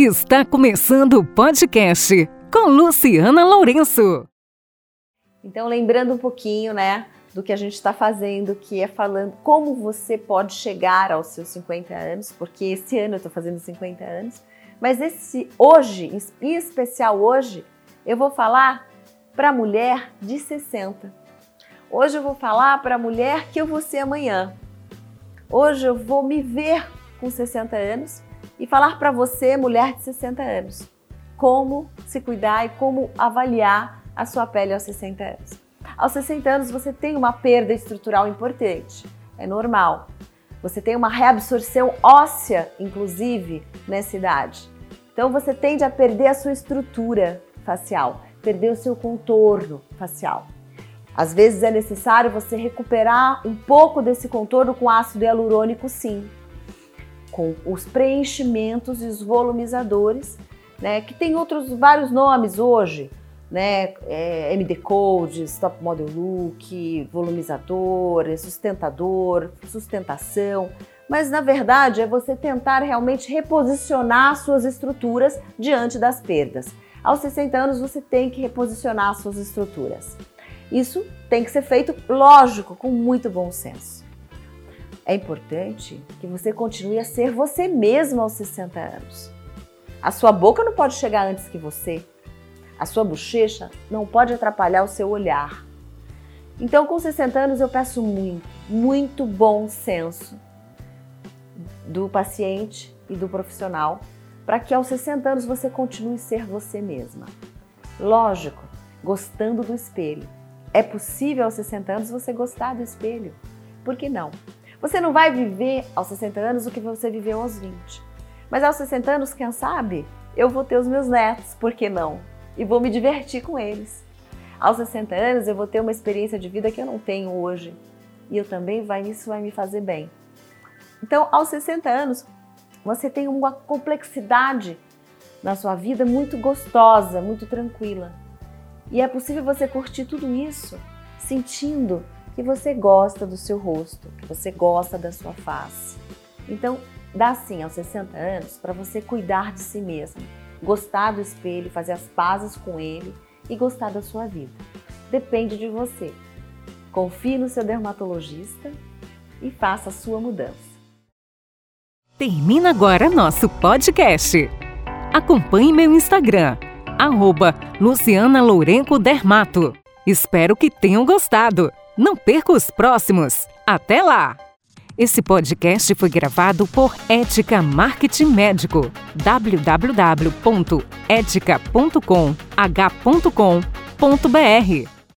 Está começando o podcast com Luciana Lourenço. Então, lembrando um pouquinho, né, do que a gente está fazendo, que é falando como você pode chegar aos seus 50 anos, porque esse ano eu estou fazendo 50 anos, mas esse hoje, em especial hoje, eu vou falar para mulher de 60. Hoje eu vou falar para a mulher que eu vou ser amanhã. Hoje eu vou me ver com 60 anos e falar para você, mulher de 60 anos, como se cuidar e como avaliar a sua pele aos 60 anos. Aos 60 anos você tem uma perda estrutural importante, é normal. Você tem uma reabsorção óssea, inclusive, nessa idade. Então você tende a perder a sua estrutura facial, perder o seu contorno facial. Às vezes é necessário você recuperar um pouco desse contorno com ácido hialurônico, sim com os preenchimentos e os volumizadores, né, que tem outros vários nomes hoje, né, é, MD Code, Stop Model Look, volumizador, sustentador, sustentação, mas na verdade é você tentar realmente reposicionar suas estruturas diante das perdas. Aos 60 anos você tem que reposicionar suas estruturas. Isso tem que ser feito, lógico, com muito bom senso. É importante que você continue a ser você mesmo aos 60 anos. A sua boca não pode chegar antes que você. A sua bochecha não pode atrapalhar o seu olhar. Então, com 60 anos, eu peço muito, muito bom senso do paciente e do profissional para que aos 60 anos você continue ser você mesma. Lógico, gostando do espelho. É possível aos 60 anos você gostar do espelho. Por que não? Você não vai viver aos 60 anos o que você viveu aos 20. Mas aos 60 anos, quem sabe, eu vou ter os meus netos, por que não? E vou me divertir com eles. Aos 60 anos, eu vou ter uma experiência de vida que eu não tenho hoje. E eu também vai isso vai me fazer bem. Então, aos 60 anos, você tem uma complexidade na sua vida muito gostosa, muito tranquila. E é possível você curtir tudo isso sentindo que você gosta do seu rosto, que você gosta da sua face. Então, dá sim aos 60 anos para você cuidar de si mesmo, gostar do espelho, fazer as pazes com ele e gostar da sua vida. Depende de você. Confie no seu dermatologista e faça a sua mudança. Termina agora nosso podcast. Acompanhe meu Instagram, arroba Dermato. Espero que tenham gostado. Não perca os próximos. Até lá! Esse podcast foi gravado por Ética Marketing Médico. www.etica.com.h.com.br